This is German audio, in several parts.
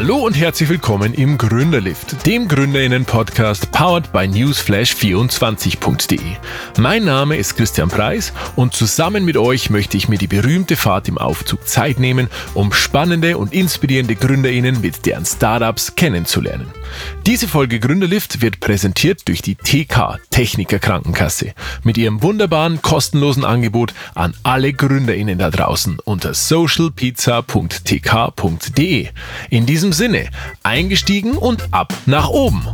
Hallo und herzlich willkommen im Gründerlift, dem Gründerinnen-Podcast powered by newsflash24.de. Mein Name ist Christian Preis und zusammen mit euch möchte ich mir die berühmte Fahrt im Aufzug Zeit nehmen, um spannende und inspirierende Gründerinnen mit deren Startups kennenzulernen. Diese Folge Gründerlift wird präsentiert durch die TK Techniker Krankenkasse mit ihrem wunderbaren kostenlosen Angebot an alle Gründerinnen da draußen unter socialpizza.tk.de. In diesem Sinne, eingestiegen und ab nach oben.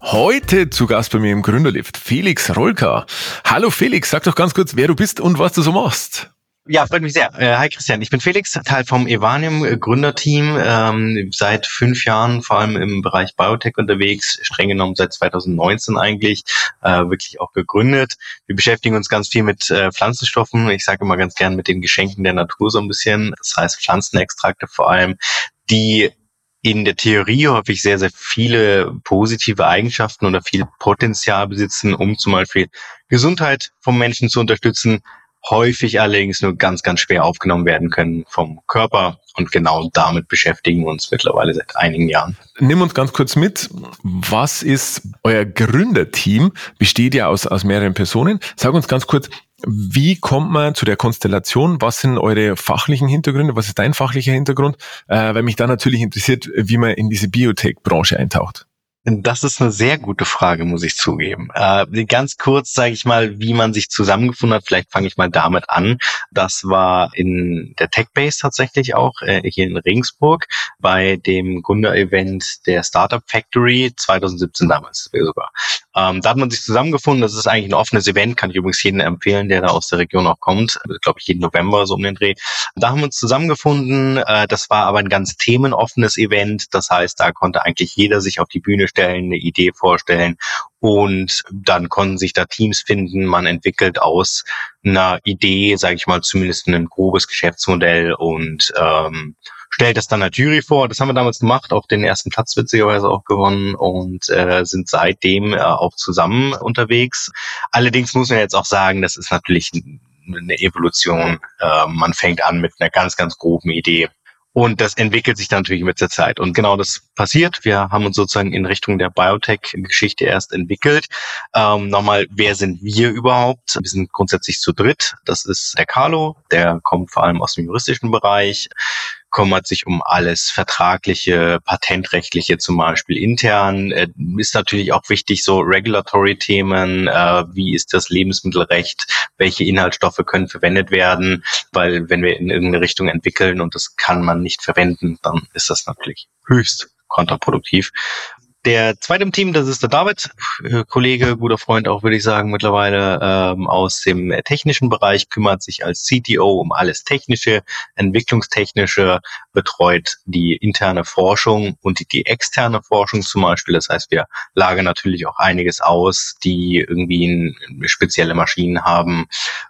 Heute zu Gast bei mir im Gründerlift Felix Rolka. Hallo Felix, sag doch ganz kurz, wer du bist und was du so machst. Ja, freut mich sehr. Äh, hi Christian, ich bin Felix, Teil vom Evanium äh, Gründerteam, ähm, seit fünf Jahren vor allem im Bereich Biotech unterwegs, streng genommen seit 2019 eigentlich, äh, wirklich auch gegründet. Wir beschäftigen uns ganz viel mit äh, Pflanzenstoffen, ich sage immer ganz gern mit den Geschenken der Natur so ein bisschen, das heißt Pflanzenextrakte vor allem, die in der Theorie häufig sehr, sehr viele positive Eigenschaften oder viel Potenzial besitzen, um zum Beispiel Gesundheit vom Menschen zu unterstützen, häufig allerdings nur ganz, ganz schwer aufgenommen werden können vom Körper. Und genau damit beschäftigen wir uns mittlerweile seit einigen Jahren. Nimm uns ganz kurz mit. Was ist euer Gründerteam? Besteht ja aus, aus mehreren Personen. Sag uns ganz kurz, wie kommt man zu der Konstellation? Was sind eure fachlichen Hintergründe? Was ist dein fachlicher Hintergrund? Äh, weil mich da natürlich interessiert, wie man in diese Biotech-Branche eintaucht. Das ist eine sehr gute Frage, muss ich zugeben. Äh, ganz kurz sage ich mal, wie man sich zusammengefunden hat. Vielleicht fange ich mal damit an. Das war in der TechBase tatsächlich auch, äh, hier in Regensburg, bei dem Gründer-Event der Startup Factory 2017 damals sogar. Ähm, da hat man sich zusammengefunden. Das ist eigentlich ein offenes Event, kann ich übrigens jedem empfehlen, der da aus der Region auch kommt. Glaube ich, jeden November so um den Dreh. Da haben wir uns zusammengefunden. Äh, das war aber ein ganz themenoffenes Event. Das heißt, da konnte eigentlich jeder sich auf die Bühne stellen, eine Idee vorstellen und dann konnten sich da Teams finden. Man entwickelt aus einer Idee, sage ich mal, zumindest ein grobes Geschäftsmodell und ähm, stellt das dann Jury vor. Das haben wir damals gemacht, auch den ersten Platz witzigerweise auch gewonnen und äh, sind seitdem äh, auch zusammen unterwegs. Allerdings muss man jetzt auch sagen, das ist natürlich eine Evolution. Äh, man fängt an mit einer ganz, ganz groben Idee und das entwickelt sich dann natürlich mit der Zeit. Und genau das passiert. Wir haben uns sozusagen in Richtung der Biotech-Geschichte erst entwickelt. Ähm, nochmal, wer sind wir überhaupt? Wir sind grundsätzlich zu dritt. Das ist der Carlo, der kommt vor allem aus dem juristischen Bereich kümmert sich um alles vertragliche, patentrechtliche zum Beispiel intern. Äh, ist natürlich auch wichtig so Regulatory-Themen, äh, wie ist das Lebensmittelrecht, welche Inhaltsstoffe können verwendet werden, weil wenn wir in irgendeine Richtung entwickeln und das kann man nicht verwenden, dann ist das natürlich höchst kontraproduktiv. Der zweite im Team, das ist der David, äh, Kollege, guter Freund auch, würde ich sagen, mittlerweile ähm, aus dem technischen Bereich, kümmert sich als CTO um alles Technische, Entwicklungstechnische, betreut die interne Forschung und die, die externe Forschung zum Beispiel. Das heißt, wir lagern natürlich auch einiges aus, die irgendwie spezielle Maschinen haben.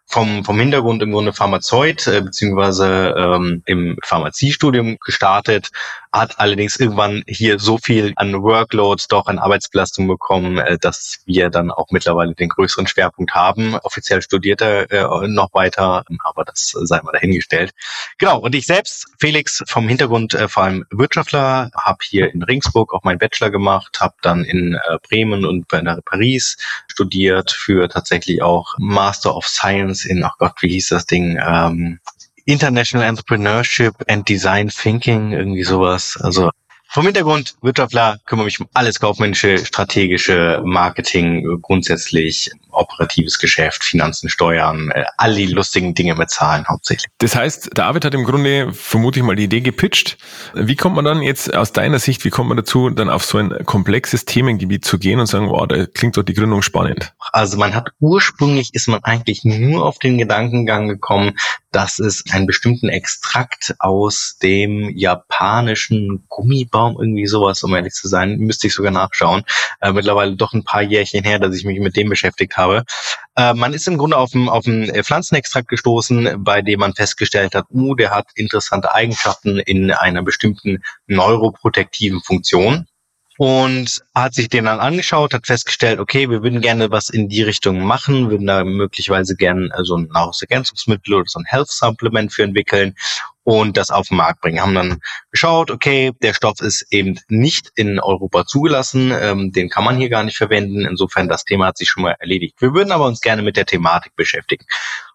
Vom, vom Hintergrund im Grunde Pharmazeut, äh, beziehungsweise ähm, im Pharmaziestudium gestartet, hat allerdings irgendwann hier so viel an Workload, doch an Arbeitsbelastung bekommen, äh, dass wir dann auch mittlerweile den größeren Schwerpunkt haben. Offiziell studiert er äh, noch weiter, aber das sei mal dahingestellt. Genau, und ich selbst, Felix, vom Hintergrund äh, vor allem Wirtschaftler, habe hier in Ringsburg auch meinen Bachelor gemacht, habe dann in Bremen und Paris studiert für tatsächlich auch Master of Science in, ach Gott, wie hieß das Ding? Ähm, International Entrepreneurship and Design Thinking, irgendwie sowas. Also vom Hintergrund Wirtschaftler kümmere mich um alles kaufmännische, strategische, Marketing, grundsätzlich operatives Geschäft, Finanzen, Steuern, äh, all die lustigen Dinge mit Zahlen hauptsächlich. Das heißt, David hat im Grunde vermute ich mal die Idee gepitcht. Wie kommt man dann jetzt aus deiner Sicht, wie kommt man dazu, dann auf so ein komplexes Themengebiet zu gehen und sagen, wow, da klingt doch die Gründung spannend? Also man hat ursprünglich ist man eigentlich nur auf den Gedankengang gekommen, dass es einen bestimmten Extrakt aus dem japanischen Gummibaum, irgendwie sowas, um ehrlich zu sein, müsste ich sogar nachschauen. Äh, mittlerweile doch ein paar Jährchen her, dass ich mich mit dem beschäftigt habe. Äh, man ist im Grunde auf einen auf einen Pflanzenextrakt gestoßen, bei dem man festgestellt hat, uh, der hat interessante Eigenschaften in einer bestimmten neuroprotektiven Funktion und hat sich den dann angeschaut, hat festgestellt, okay, wir würden gerne was in die Richtung machen, würden da möglicherweise gerne so ein Nahrungsergänzungsmittel oder so ein Health Supplement für entwickeln und das auf den Markt bringen. Haben dann geschaut, okay, der Stoff ist eben nicht in Europa zugelassen, ähm, den kann man hier gar nicht verwenden. Insofern das Thema hat sich schon mal erledigt. Wir würden aber uns gerne mit der Thematik beschäftigen.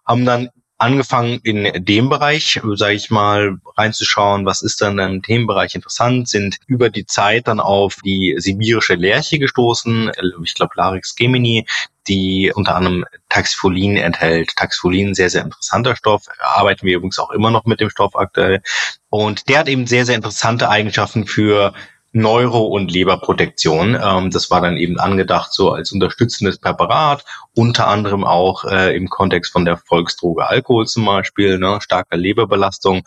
Haben dann angefangen in dem Bereich, sage ich mal, reinzuschauen, was ist dann im Themenbereich interessant, sind über die Zeit dann auf die sibirische Lerche gestoßen, ich glaube Larix gemini, die unter anderem Taxifolin enthält. Taxifolin, sehr, sehr interessanter Stoff, arbeiten wir übrigens auch immer noch mit dem Stoff aktuell. Und der hat eben sehr, sehr interessante Eigenschaften für Neuro- und Leberprotektion. Ähm, das war dann eben angedacht so als unterstützendes Präparat, unter anderem auch äh, im Kontext von der Volksdroge Alkohol zum Beispiel, ne, starker Leberbelastung.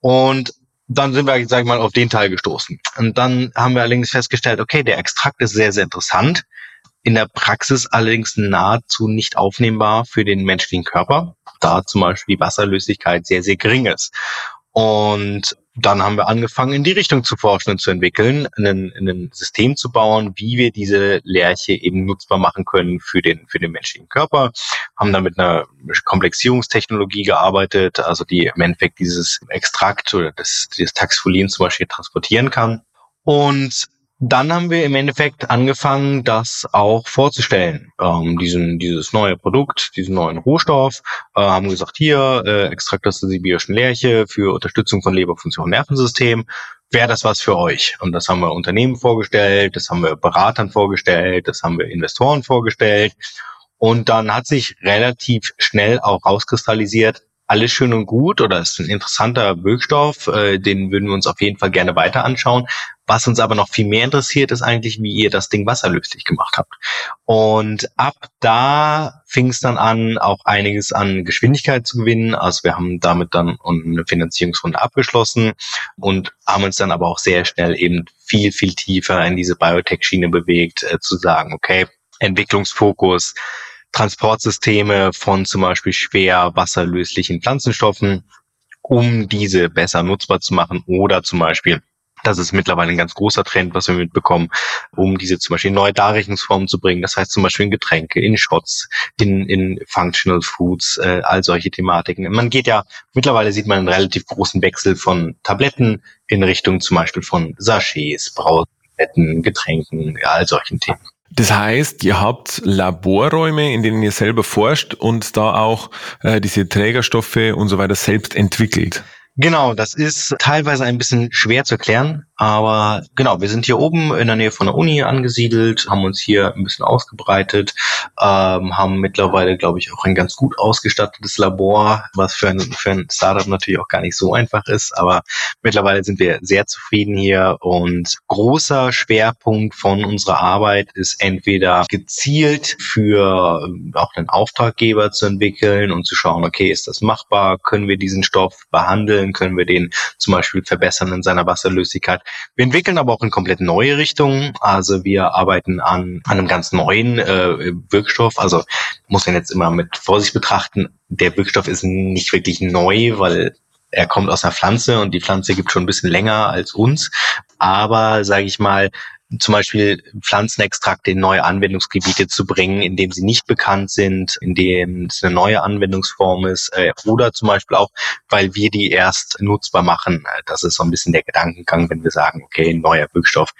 Und dann sind wir, sag ich mal, auf den Teil gestoßen. Und dann haben wir allerdings festgestellt, okay, der Extrakt ist sehr, sehr interessant. In der Praxis allerdings nahezu nicht aufnehmbar für den menschlichen Körper, da zum Beispiel die Wasserlöslichkeit sehr, sehr gering ist. Und dann haben wir angefangen, in die Richtung zu forschen und zu entwickeln, ein, System zu bauen, wie wir diese Lerche eben nutzbar machen können für den, für den menschlichen Körper. Haben dann mit einer Komplexierungstechnologie gearbeitet, also die im Endeffekt dieses Extrakt oder das, dieses Taxfolin zum Beispiel transportieren kann. Und dann haben wir im Endeffekt angefangen, das auch vorzustellen, ähm, diesen, dieses neue Produkt, diesen neuen Rohstoff, äh, haben gesagt, hier, äh, Extrakt aus der sibirischen Lerche für Unterstützung von Leberfunktion und Nervensystem, wäre das was für euch? Und das haben wir Unternehmen vorgestellt, das haben wir Beratern vorgestellt, das haben wir Investoren vorgestellt. Und dann hat sich relativ schnell auch rauskristallisiert, alles schön und gut oder ist ein interessanter Wirkstoff, äh, den würden wir uns auf jeden Fall gerne weiter anschauen. Was uns aber noch viel mehr interessiert, ist eigentlich, wie ihr das Ding wasserlöslich gemacht habt. Und ab da fing es dann an, auch einiges an Geschwindigkeit zu gewinnen. Also wir haben damit dann eine Finanzierungsrunde abgeschlossen und haben uns dann aber auch sehr schnell eben viel, viel tiefer in diese Biotech-Schiene bewegt, äh, zu sagen, okay, Entwicklungsfokus, Transportsysteme von zum Beispiel schwer wasserlöslichen Pflanzenstoffen, um diese besser nutzbar zu machen oder zum Beispiel das ist mittlerweile ein ganz großer Trend, was wir mitbekommen, um diese zum Beispiel in neue Darreichungsformen zu bringen. Das heißt zum Beispiel in Getränke, in Shots, in, in Functional Foods, äh, all solche Thematiken. Man geht ja, mittlerweile sieht man einen relativ großen Wechsel von Tabletten in Richtung zum Beispiel von Sachets, Brautabletten, Getränken, all solchen Themen. Das heißt, ihr habt Laborräume, in denen ihr selber forscht und da auch äh, diese Trägerstoffe und so weiter selbst entwickelt. Genau, das ist teilweise ein bisschen schwer zu erklären, aber genau, wir sind hier oben in der Nähe von der Uni angesiedelt, haben uns hier ein bisschen ausgebreitet, ähm, haben mittlerweile, glaube ich, auch ein ganz gut ausgestattetes Labor, was für ein, für ein Startup natürlich auch gar nicht so einfach ist, aber mittlerweile sind wir sehr zufrieden hier und großer Schwerpunkt von unserer Arbeit ist entweder gezielt für ähm, auch einen Auftraggeber zu entwickeln und zu schauen, okay, ist das machbar, können wir diesen Stoff behandeln, können wir den zum Beispiel verbessern in seiner Wasserlöslichkeit. Wir entwickeln aber auch in komplett neue Richtungen. Also wir arbeiten an, an einem ganz neuen äh, Wirkstoff. Also muss man jetzt immer mit Vorsicht betrachten. Der Wirkstoff ist nicht wirklich neu, weil er kommt aus einer Pflanze und die Pflanze gibt schon ein bisschen länger als uns. Aber sage ich mal, zum Beispiel Pflanzenextrakte in neue Anwendungsgebiete zu bringen, in dem sie nicht bekannt sind, in dem es eine neue Anwendungsform ist, äh, oder zum Beispiel auch, weil wir die erst nutzbar machen. Äh, das ist so ein bisschen der Gedankengang, wenn wir sagen, okay, ein neuer Wirkstoff,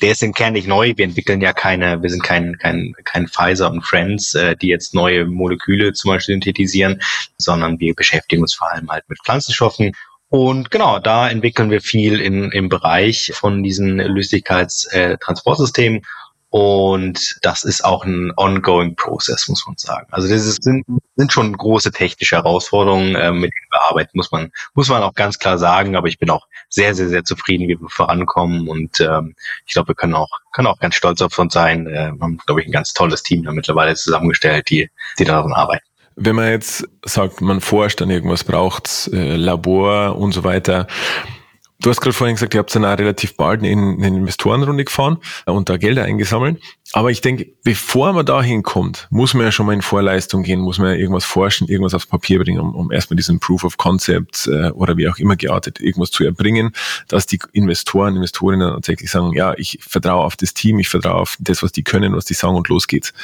der ist im Kern nicht neu. Wir entwickeln ja keine, wir sind kein, kein, kein Pfizer und Friends, äh, die jetzt neue Moleküle zum Beispiel synthetisieren, sondern wir beschäftigen uns vor allem halt mit Pflanzenstoffen und genau, da entwickeln wir viel im, im Bereich von diesen Löslichkeitstransportsystemen. Und das ist auch ein ongoing Process, muss man sagen. Also das ist, sind, sind schon große technische Herausforderungen, äh, mit denen wir arbeiten, muss man, muss man auch ganz klar sagen. Aber ich bin auch sehr, sehr, sehr zufrieden, wie wir vorankommen. Und ähm, ich glaube, wir können auch, können auch ganz stolz auf uns sein. Äh, wir haben, glaube ich, ein ganz tolles Team da mittlerweile zusammengestellt, die, die daran arbeiten wenn man jetzt sagt, man forscht an irgendwas, braucht äh, Labor und so weiter. Du hast gerade vorhin gesagt, ihr habt dann auch relativ bald in eine Investorenrunde gefahren und da Gelder eingesammelt. Aber ich denke, bevor man da hinkommt, muss man ja schon mal in Vorleistung gehen, muss man ja irgendwas forschen, irgendwas aufs Papier bringen, um, um erstmal diesen Proof of Concept äh, oder wie auch immer geartet, irgendwas zu erbringen, dass die Investoren, Investorinnen tatsächlich sagen, ja, ich vertraue auf das Team, ich vertraue auf das, was die können, was die sagen und los geht's.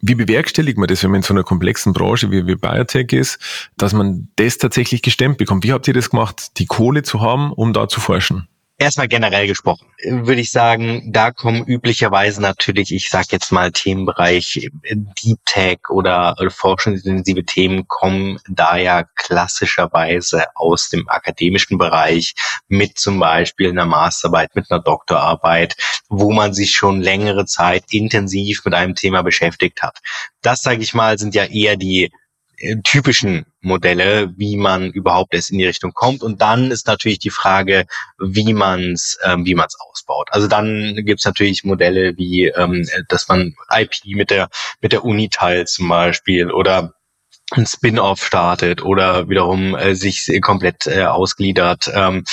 Wie bewerkstelligt man das, wenn man in so einer komplexen Branche wie, wie Biotech ist, dass man das tatsächlich gestemmt bekommt? Wie habt ihr das gemacht, die Kohle zu haben, um da zu forschen? Erstmal generell gesprochen, würde ich sagen, da kommen üblicherweise natürlich, ich sage jetzt mal Themenbereich Deep Tech oder forschungsintensive Themen kommen da ja klassischerweise aus dem akademischen Bereich mit zum Beispiel einer Masterarbeit, mit einer Doktorarbeit, wo man sich schon längere Zeit intensiv mit einem Thema beschäftigt hat. Das, sage ich mal, sind ja eher die äh, typischen Modelle, wie man überhaupt erst in die Richtung kommt. Und dann ist natürlich die Frage, wie man es ähm, wie man ausbaut. Also dann gibt es natürlich Modelle wie, ähm, dass man IP mit der mit der Uni teilt zum Beispiel oder ein Spin-off startet oder wiederum äh, sich komplett äh, ausgliedert. Ähm,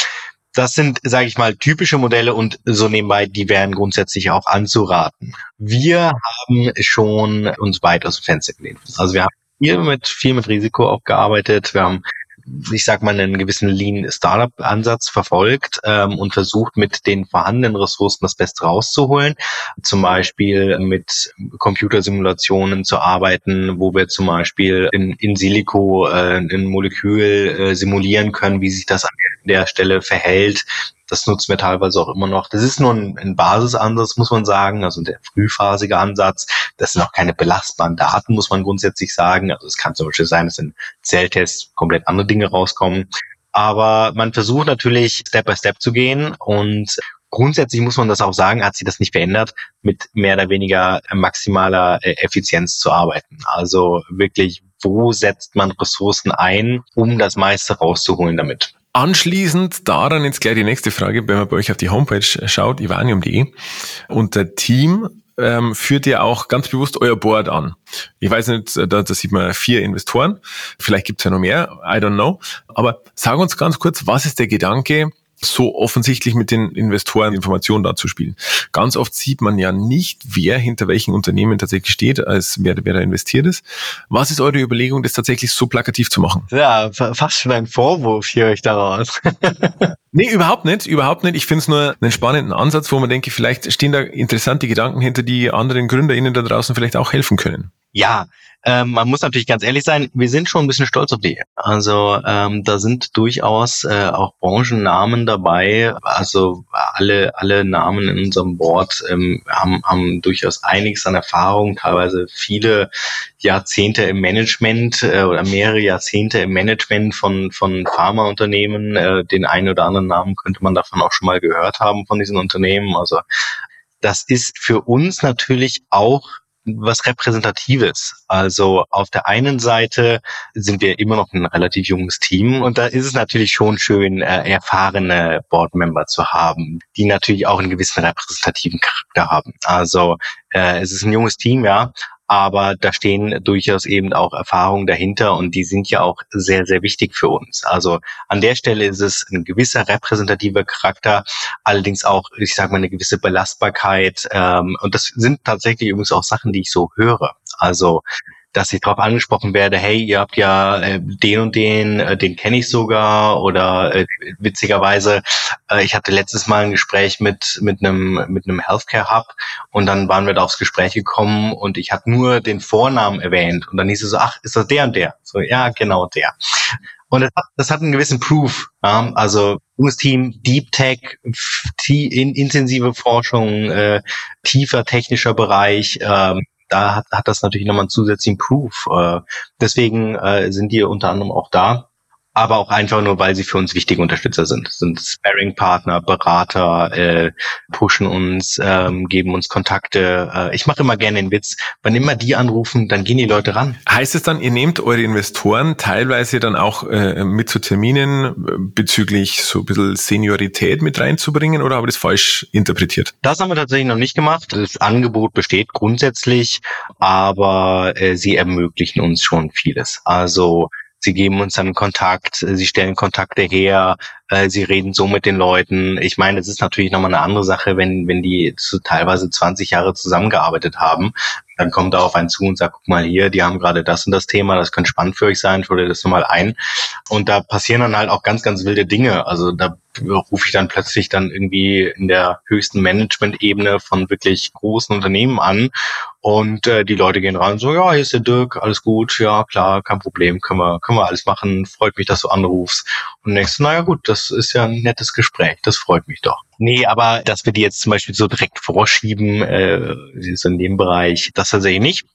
das sind, sage ich mal, typische Modelle und so nebenbei, die wären grundsätzlich auch anzuraten. Wir haben schon uns weit aus dem Fenster gelehnt. Also wir haben viel mit, viel mit Risiko auch gearbeitet. Wir haben ich sag mal, einen gewissen Lean Startup Ansatz verfolgt ähm, und versucht mit den vorhandenen Ressourcen das Beste rauszuholen. Zum Beispiel mit Computersimulationen zu arbeiten, wo wir zum Beispiel in, in Silico äh, ein Molekül äh, simulieren können, wie sich das an der Stelle verhält, das nutzen wir teilweise auch immer noch. Das ist nur ein, ein Basisansatz, muss man sagen, also der frühphasige Ansatz. Das sind auch keine belastbaren Daten, muss man grundsätzlich sagen. Also es kann zum Beispiel sein, dass in Zelltests komplett andere Dinge rauskommen. Aber man versucht natürlich Step by Step zu gehen und grundsätzlich muss man das auch sagen, hat sich das nicht verändert, mit mehr oder weniger maximaler äh, Effizienz zu arbeiten. Also wirklich, wo setzt man Ressourcen ein, um das meiste rauszuholen damit? Anschließend daran jetzt gleich die nächste Frage, wenn man bei euch auf die Homepage schaut, ivanium.de. Und der Team ähm, führt ja auch ganz bewusst euer Board an. Ich weiß nicht, da, da sieht man vier Investoren, vielleicht gibt es ja noch mehr, I don't know. Aber sag uns ganz kurz, was ist der Gedanke, so offensichtlich mit den Investoren Informationen dazu spielen. Ganz oft sieht man ja nicht, wer hinter welchen Unternehmen tatsächlich steht, als wer, wer da investiert ist. Was ist eure Überlegung, das tatsächlich so plakativ zu machen? Ja, fast schon ein Vorwurf hier euch daraus. nee, überhaupt nicht, überhaupt nicht. Ich finde es nur einen spannenden Ansatz, wo man denke, vielleicht stehen da interessante Gedanken hinter, die anderen GründerInnen da draußen vielleicht auch helfen können. Ja, ähm, man muss natürlich ganz ehrlich sein, wir sind schon ein bisschen stolz auf die. Also ähm, da sind durchaus äh, auch Branchennamen dabei. Also alle alle Namen in unserem Board ähm, haben, haben durchaus einiges an Erfahrung, teilweise viele Jahrzehnte im Management äh, oder mehrere Jahrzehnte im Management von von Pharmaunternehmen. Äh, den einen oder anderen Namen könnte man davon auch schon mal gehört haben von diesen Unternehmen. Also das ist für uns natürlich auch was Repräsentatives. Also auf der einen Seite sind wir immer noch ein relativ junges Team und da ist es natürlich schon schön, äh, erfahrene Boardmember zu haben, die natürlich auch einen gewissen repräsentativen Charakter haben. Also äh, es ist ein junges Team, ja, aber da stehen durchaus eben auch Erfahrungen dahinter und die sind ja auch sehr, sehr wichtig für uns. Also an der Stelle ist es ein gewisser repräsentativer Charakter, allerdings auch, ich sage mal, eine gewisse Belastbarkeit ähm, und das sind tatsächlich übrigens auch Sachen, die ich so höre. Also dass ich darauf angesprochen werde, hey, ihr habt ja äh, den und den, äh, den kenne ich sogar oder äh, witzigerweise, äh, ich hatte letztes Mal ein Gespräch mit mit einem mit einem Healthcare Hub und dann waren wir da aufs Gespräch gekommen und ich hatte nur den Vornamen erwähnt und dann hieß es so, ach, ist das der und der? So, ja, genau der. Und das hat, das hat einen gewissen Proof. Ja? Also junges Team, Deep Tech, in, intensive Forschung, äh, tiefer technischer Bereich, ähm, da hat, hat das natürlich nochmal einen zusätzlichen Proof. Äh, deswegen äh, sind die unter anderem auch da aber auch einfach nur, weil sie für uns wichtige Unterstützer sind. Sind Sparring-Partner, Berater, äh, pushen uns, ähm, geben uns Kontakte. Äh, ich mache immer gerne den Witz, wann immer die anrufen, dann gehen die Leute ran. Heißt es dann, ihr nehmt eure Investoren teilweise dann auch äh, mit zu Terminen äh, bezüglich so ein bisschen Seniorität mit reinzubringen oder habe ich das falsch interpretiert? Das haben wir tatsächlich noch nicht gemacht. Das Angebot besteht grundsätzlich, aber äh, sie ermöglichen uns schon vieles. Also Sie geben uns dann Kontakt, sie stellen Kontakte her, äh, sie reden so mit den Leuten. Ich meine, es ist natürlich nochmal eine andere Sache, wenn, wenn die zu, teilweise 20 Jahre zusammengearbeitet haben. Dann kommt er auf einen zu und sagt, guck mal hier, die haben gerade das und das Thema, das könnte spannend für euch sein, ich würde das nochmal ein. Und da passieren dann halt auch ganz, ganz wilde Dinge. Also da rufe ich dann plötzlich dann irgendwie in der höchsten Management-Ebene von wirklich großen Unternehmen an und äh, die Leute gehen rein so, ja, hier ist der Dirk, alles gut, ja klar, kein Problem, können wir, können wir alles machen, freut mich, dass du anrufst. Und denkst naja gut, das ist ja ein nettes Gespräch, das freut mich doch. Nee, aber dass wir die jetzt zum Beispiel so direkt vorschieben, äh, ist in dem Bereich, das tatsächlich nicht.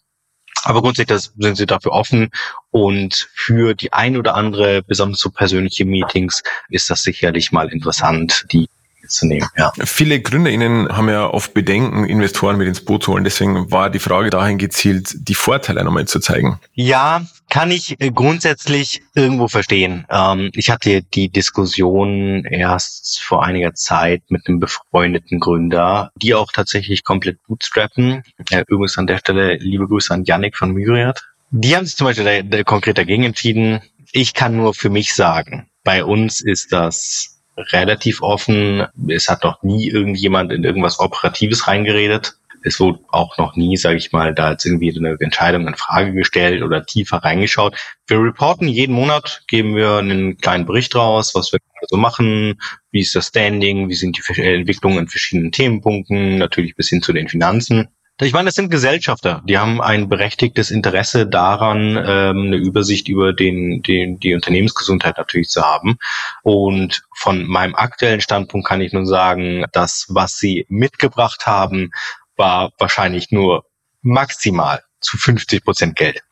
Aber grundsätzlich sind sie dafür offen und für die ein oder andere, besonders so persönliche Meetings, ist das sicherlich mal interessant, die zu nehmen. Ja. Viele GründerInnen haben ja oft Bedenken, Investoren mit ins Boot zu holen. Deswegen war die Frage dahin gezielt, die Vorteile nochmal zu zeigen. Ja, kann ich äh, grundsätzlich irgendwo verstehen. Ähm, ich hatte die Diskussion erst vor einiger Zeit mit einem befreundeten Gründer, die auch tatsächlich komplett bootstrappen. Äh, übrigens an der Stelle liebe Grüße an Yannick von Myriad. Die haben sich zum Beispiel da, da konkret dagegen entschieden. Ich kann nur für mich sagen, bei uns ist das relativ offen. Es hat noch nie irgendjemand in irgendwas Operatives reingeredet. Es wurde auch noch nie, sage ich mal, da jetzt irgendwie eine Entscheidung in Frage gestellt oder tiefer reingeschaut. Wir reporten jeden Monat, geben wir einen kleinen Bericht raus, was wir so machen, wie ist das Standing, wie sind die Entwicklungen in verschiedenen Themenpunkten, natürlich bis hin zu den Finanzen. Ich meine, das sind Gesellschafter, die haben ein berechtigtes Interesse daran, ähm, eine Übersicht über den, den, die Unternehmensgesundheit natürlich zu haben. Und von meinem aktuellen Standpunkt kann ich nur sagen, das, was sie mitgebracht haben, war wahrscheinlich nur maximal zu 50 Prozent Geld.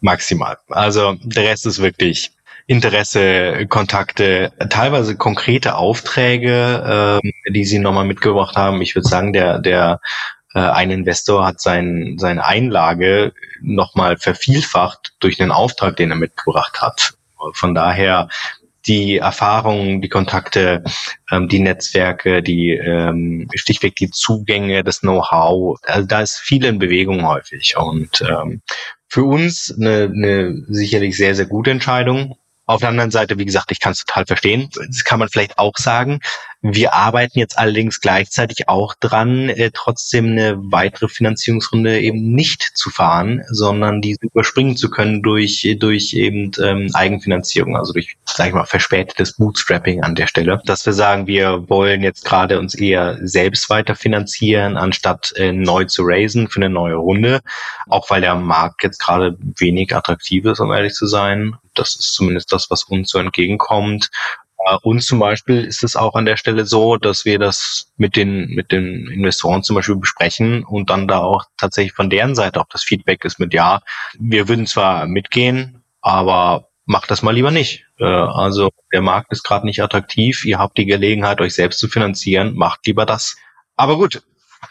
Maximal. Also der Rest ist wirklich Interesse, Kontakte, teilweise konkrete Aufträge, ähm, die sie nochmal mitgebracht haben. Ich würde sagen, der, der äh, ein Investor hat sein, seine Einlage nochmal vervielfacht durch einen Auftrag, den er mitgebracht hat. Von daher die Erfahrungen, die Kontakte, ähm, die Netzwerke, die ähm, stichweg die Zugänge, das Know-how, also da ist viel in Bewegung häufig und ähm, für uns eine, eine sicherlich sehr, sehr gute Entscheidung. Auf der anderen Seite, wie gesagt, ich kann es total verstehen. Das kann man vielleicht auch sagen. Wir arbeiten jetzt allerdings gleichzeitig auch dran, äh, trotzdem eine weitere Finanzierungsrunde eben nicht zu fahren, sondern diese überspringen zu können durch, durch eben ähm, Eigenfinanzierung, also durch, sage ich mal, verspätetes Bootstrapping an der Stelle. Dass wir sagen, wir wollen jetzt gerade uns eher selbst weiter finanzieren, anstatt äh, neu zu raisen für eine neue Runde, auch weil der Markt jetzt gerade wenig attraktiv ist, um ehrlich zu sein. Das ist zumindest das, was uns so entgegenkommt. Äh, und zum Beispiel ist es auch an der Stelle so, dass wir das mit den, mit den Investoren zum Beispiel besprechen und dann da auch tatsächlich von deren Seite auch das Feedback ist mit, ja, wir würden zwar mitgehen, aber macht das mal lieber nicht. Äh, also der Markt ist gerade nicht attraktiv, ihr habt die Gelegenheit, euch selbst zu finanzieren, macht lieber das. Aber gut,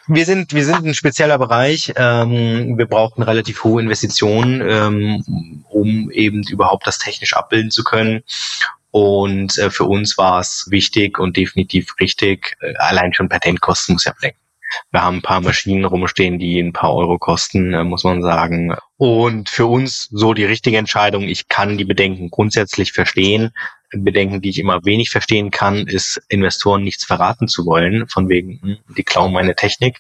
wir sind, wir sind ein spezieller Bereich. Ähm, wir brauchen relativ hohe Investitionen, ähm, um eben überhaupt das technisch abbilden zu können. Und äh, für uns war es wichtig und definitiv richtig, äh, allein schon Patentkosten muss ja blenken. Wir haben ein paar Maschinen rumstehen, die ein paar Euro kosten, äh, muss man sagen. Und für uns so die richtige Entscheidung. Ich kann die Bedenken grundsätzlich verstehen. Bedenken, die ich immer wenig verstehen kann, ist, Investoren nichts verraten zu wollen, von wegen, hm, die klauen meine Technik.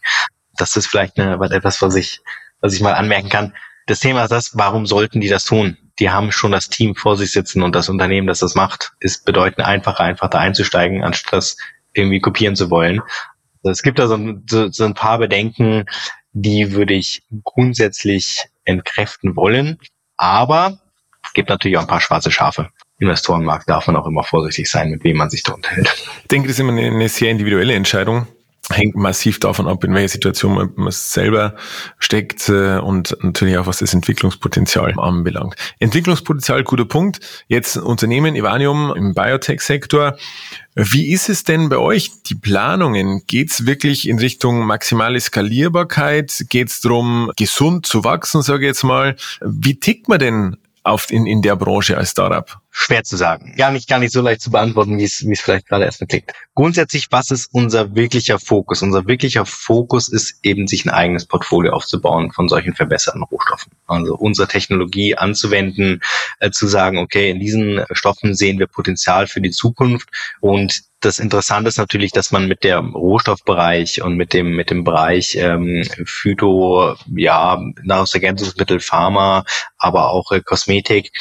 Das ist vielleicht eine, etwas, was ich, was ich mal anmerken kann. Das Thema ist das, warum sollten die das tun? Die haben schon das Team vor sich sitzen und das Unternehmen, das das macht, ist bedeutend einfacher, einfach da einzusteigen, anstatt das irgendwie kopieren zu wollen. Also es gibt da so ein, so, so ein paar Bedenken, die würde ich grundsätzlich entkräften wollen. Aber es gibt natürlich auch ein paar schwarze Schafe. Investorenmarkt darf man auch immer vorsichtig sein, mit wem man sich da unterhält. Ich denke, das ist immer eine, eine sehr individuelle Entscheidung hängt massiv davon ab, in welcher Situation man selber steckt äh, und natürlich auch, was das Entwicklungspotenzial anbelangt. Entwicklungspotenzial, guter Punkt. Jetzt Unternehmen Ivanium im Biotech-Sektor. Wie ist es denn bei euch, die Planungen? Geht es wirklich in Richtung maximale Skalierbarkeit? Geht es darum, gesund zu wachsen, sage ich jetzt mal? Wie tickt man denn auf in, in der Branche als Startup? Schwer zu sagen. Gar nicht, gar nicht so leicht zu beantworten, wie es, wie es vielleicht gerade erstmal klingt. Grundsätzlich, was ist unser wirklicher Fokus? Unser wirklicher Fokus ist eben, sich ein eigenes Portfolio aufzubauen von solchen verbesserten Rohstoffen. Also unsere Technologie anzuwenden, äh, zu sagen, okay, in diesen Stoffen sehen wir Potenzial für die Zukunft und das Interessante ist natürlich, dass man mit dem Rohstoffbereich und mit dem mit dem Bereich ähm, Phyto, ja, Nahrungsergänzungsmittel, Pharma, aber auch äh, Kosmetik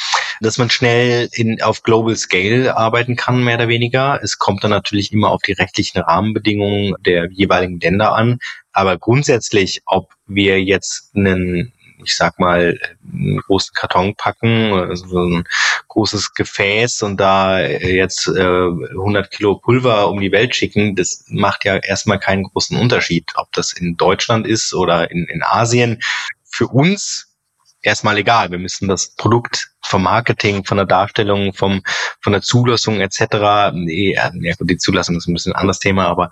dass man schnell in, auf Global Scale arbeiten kann, mehr oder weniger. Es kommt dann natürlich immer auf die rechtlichen Rahmenbedingungen der jeweiligen Länder an. Aber grundsätzlich, ob wir jetzt einen ich sag mal, einen großen Karton packen, so ein großes Gefäß und da jetzt äh, 100 Kilo Pulver um die Welt schicken, das macht ja erstmal keinen großen Unterschied, ob das in Deutschland ist oder in, in Asien. Für uns erstmal egal. Wir müssen das Produkt vom Marketing, von der Darstellung, vom, von der Zulassung etc. Nee, ja die Zulassung ist ein bisschen ein anderes Thema, aber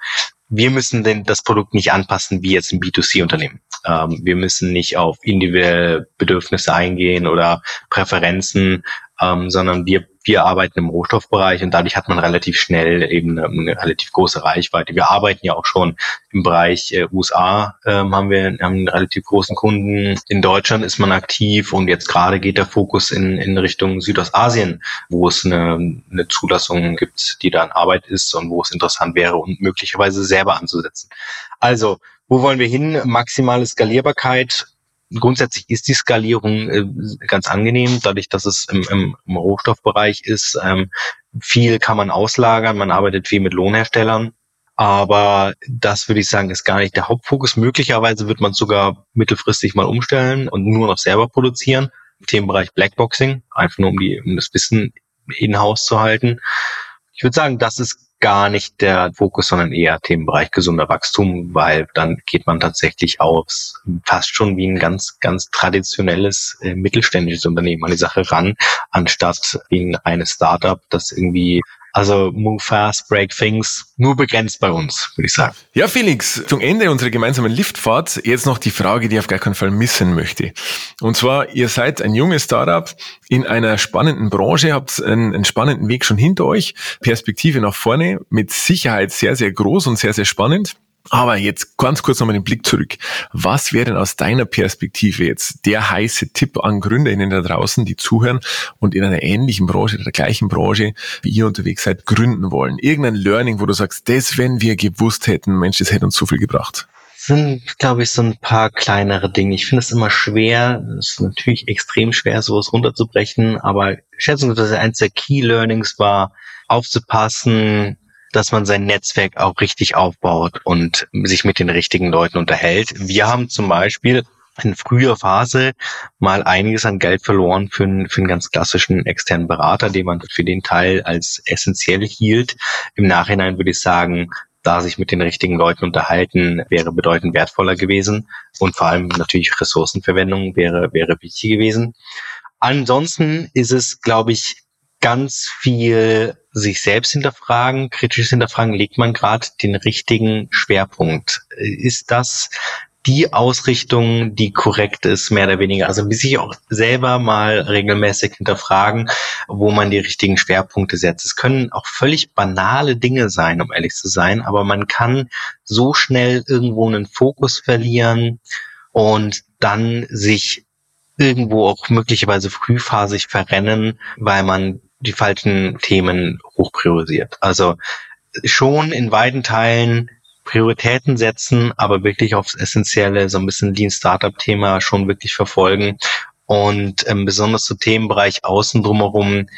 wir müssen denn das Produkt nicht anpassen wie jetzt ein B2C-Unternehmen. Ähm, wir müssen nicht auf individuelle Bedürfnisse eingehen oder Präferenzen, ähm, sondern wir, wir arbeiten im Rohstoffbereich und dadurch hat man relativ schnell eben eine, eine relativ große Reichweite. Wir arbeiten ja auch schon im Bereich äh, USA, ähm, haben wir haben einen relativ großen Kunden. In Deutschland ist man aktiv und jetzt gerade geht der Fokus in, in Richtung Südostasien, wo es eine, eine Zulassung gibt, die da in Arbeit ist und wo es interessant wäre und möglicherweise selber anzusetzen. Also, wo wollen wir hin? Maximale Skalierbarkeit, grundsätzlich ist die Skalierung äh, ganz angenehm, dadurch, dass es im, im, im Rohstoffbereich ist. Ähm, viel kann man auslagern, man arbeitet viel mit Lohnherstellern. Aber das würde ich sagen, ist gar nicht der Hauptfokus. Möglicherweise wird man sogar mittelfristig mal umstellen und nur noch selber produzieren. Im Themenbereich Blackboxing, einfach nur um die, um das Wissen in-house zu halten. Ich würde sagen, das ist gar nicht der Fokus, sondern eher Themenbereich gesunder Wachstum, weil dann geht man tatsächlich aus fast schon wie ein ganz, ganz traditionelles äh, mittelständisches Unternehmen an die Sache ran, anstatt wie ein reines Startup, das irgendwie also move fast, break things, nur begrenzt bei uns, würde ich sagen. Ja, Felix, zum Ende unserer gemeinsamen Liftfahrt jetzt noch die Frage, die ich auf gar keinen Fall missen möchte. Und zwar, ihr seid ein junges Startup in einer spannenden Branche, habt einen, einen spannenden Weg schon hinter euch, Perspektive nach vorne, mit Sicherheit sehr, sehr groß und sehr, sehr spannend. Aber jetzt ganz kurz nochmal den Blick zurück. Was wäre denn aus deiner Perspektive jetzt der heiße Tipp an GründerInnen da draußen, die zuhören und in einer ähnlichen Branche, der gleichen Branche, wie ihr unterwegs seid, gründen wollen? Irgendein Learning, wo du sagst, das, wenn wir gewusst hätten, Mensch, das hätte uns so viel gebracht. sind, glaube ich, so ein paar kleinere Dinge. Ich finde es immer schwer, es ist natürlich extrem schwer, sowas runterzubrechen, aber schätzungsweise eins der Key Learnings war, aufzupassen, dass man sein Netzwerk auch richtig aufbaut und sich mit den richtigen Leuten unterhält. Wir haben zum Beispiel in früher Phase mal einiges an Geld verloren für einen, für einen ganz klassischen externen Berater, den man für den Teil als essentiell hielt. Im Nachhinein würde ich sagen, da sich mit den richtigen Leuten unterhalten, wäre bedeutend wertvoller gewesen. Und vor allem natürlich Ressourcenverwendung wäre, wäre wichtig gewesen. Ansonsten ist es, glaube ich, ganz viel sich selbst hinterfragen, kritisch hinterfragen, legt man gerade den richtigen Schwerpunkt? Ist das die Ausrichtung, die korrekt ist, mehr oder weniger. Also sich auch selber mal regelmäßig hinterfragen, wo man die richtigen Schwerpunkte setzt. Es können auch völlig banale Dinge sein, um ehrlich zu sein, aber man kann so schnell irgendwo einen Fokus verlieren und dann sich irgendwo auch möglicherweise frühphasig verrennen, weil man die falschen Themen hoch priorisiert. Also schon in weiten Teilen Prioritäten setzen, aber wirklich aufs Essentielle, so ein bisschen Lean Startup Thema schon wirklich verfolgen und ähm, besonders zu Themenbereich außen drumherum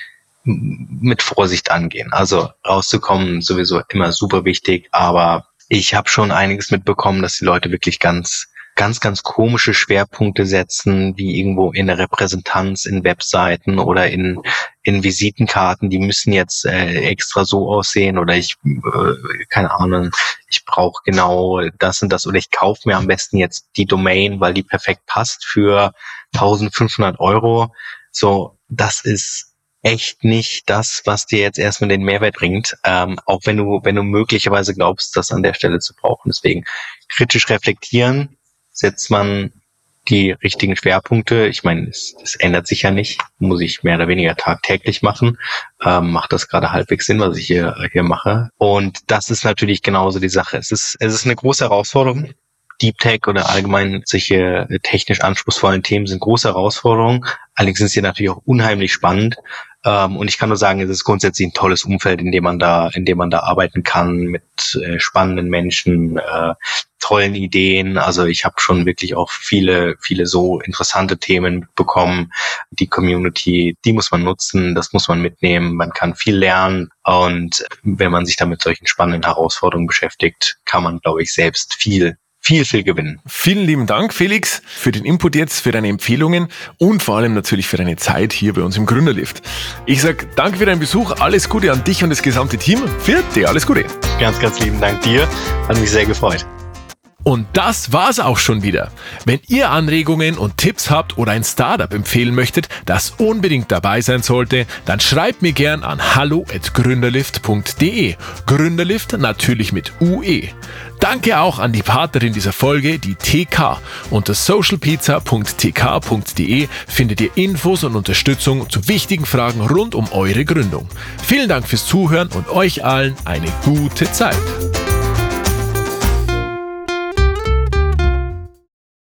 mit Vorsicht angehen. Also rauszukommen sowieso immer super wichtig, aber ich habe schon einiges mitbekommen, dass die Leute wirklich ganz ganz, ganz komische Schwerpunkte setzen, wie irgendwo in der Repräsentanz, in Webseiten oder in, in Visitenkarten, die müssen jetzt äh, extra so aussehen oder ich, äh, keine Ahnung, ich brauche genau das und das oder ich kaufe mir am besten jetzt die Domain, weil die perfekt passt für 1500 Euro. So, das ist echt nicht das, was dir jetzt erstmal den Mehrwert bringt, ähm, auch wenn du, wenn du möglicherweise glaubst, das an der Stelle zu brauchen. Deswegen kritisch reflektieren, setzt man die richtigen Schwerpunkte. Ich meine, es, es ändert sich ja nicht, muss ich mehr oder weniger tagtäglich machen. Ähm, macht das gerade halbwegs Sinn, was ich hier, hier mache. Und das ist natürlich genauso die Sache. Es ist, es ist eine große Herausforderung. Deep Tech oder allgemein solche technisch anspruchsvollen Themen sind große Herausforderungen. Allerdings sind sie natürlich auch unheimlich spannend. Ähm, und ich kann nur sagen, es ist grundsätzlich ein tolles Umfeld, in dem man da, in dem man da arbeiten kann mit äh, spannenden Menschen, äh, tollen Ideen. Also ich habe schon wirklich auch viele, viele so interessante Themen bekommen. Die Community, die muss man nutzen, das muss man mitnehmen. Man kann viel lernen. Und wenn man sich dann mit solchen spannenden Herausforderungen beschäftigt, kann man, glaube ich, selbst viel viel, viel gewinnen. Vielen lieben Dank, Felix, für den Input jetzt, für deine Empfehlungen und vor allem natürlich für deine Zeit hier bei uns im Gründerlift. Ich sag danke für deinen Besuch, alles Gute an dich und das gesamte Team. Für dir alles Gute. Ganz, ganz lieben Dank dir. Hat mich sehr gefreut. Und das war's auch schon wieder. Wenn ihr Anregungen und Tipps habt oder ein Startup empfehlen möchtet, das unbedingt dabei sein sollte, dann schreibt mir gern an hallo@gründerlift.de. Gründerlift natürlich mit UE. Danke auch an die Partnerin dieser Folge, die TK. Unter socialpizza.tk.de findet ihr Infos und Unterstützung zu wichtigen Fragen rund um eure Gründung. Vielen Dank fürs Zuhören und euch allen eine gute Zeit.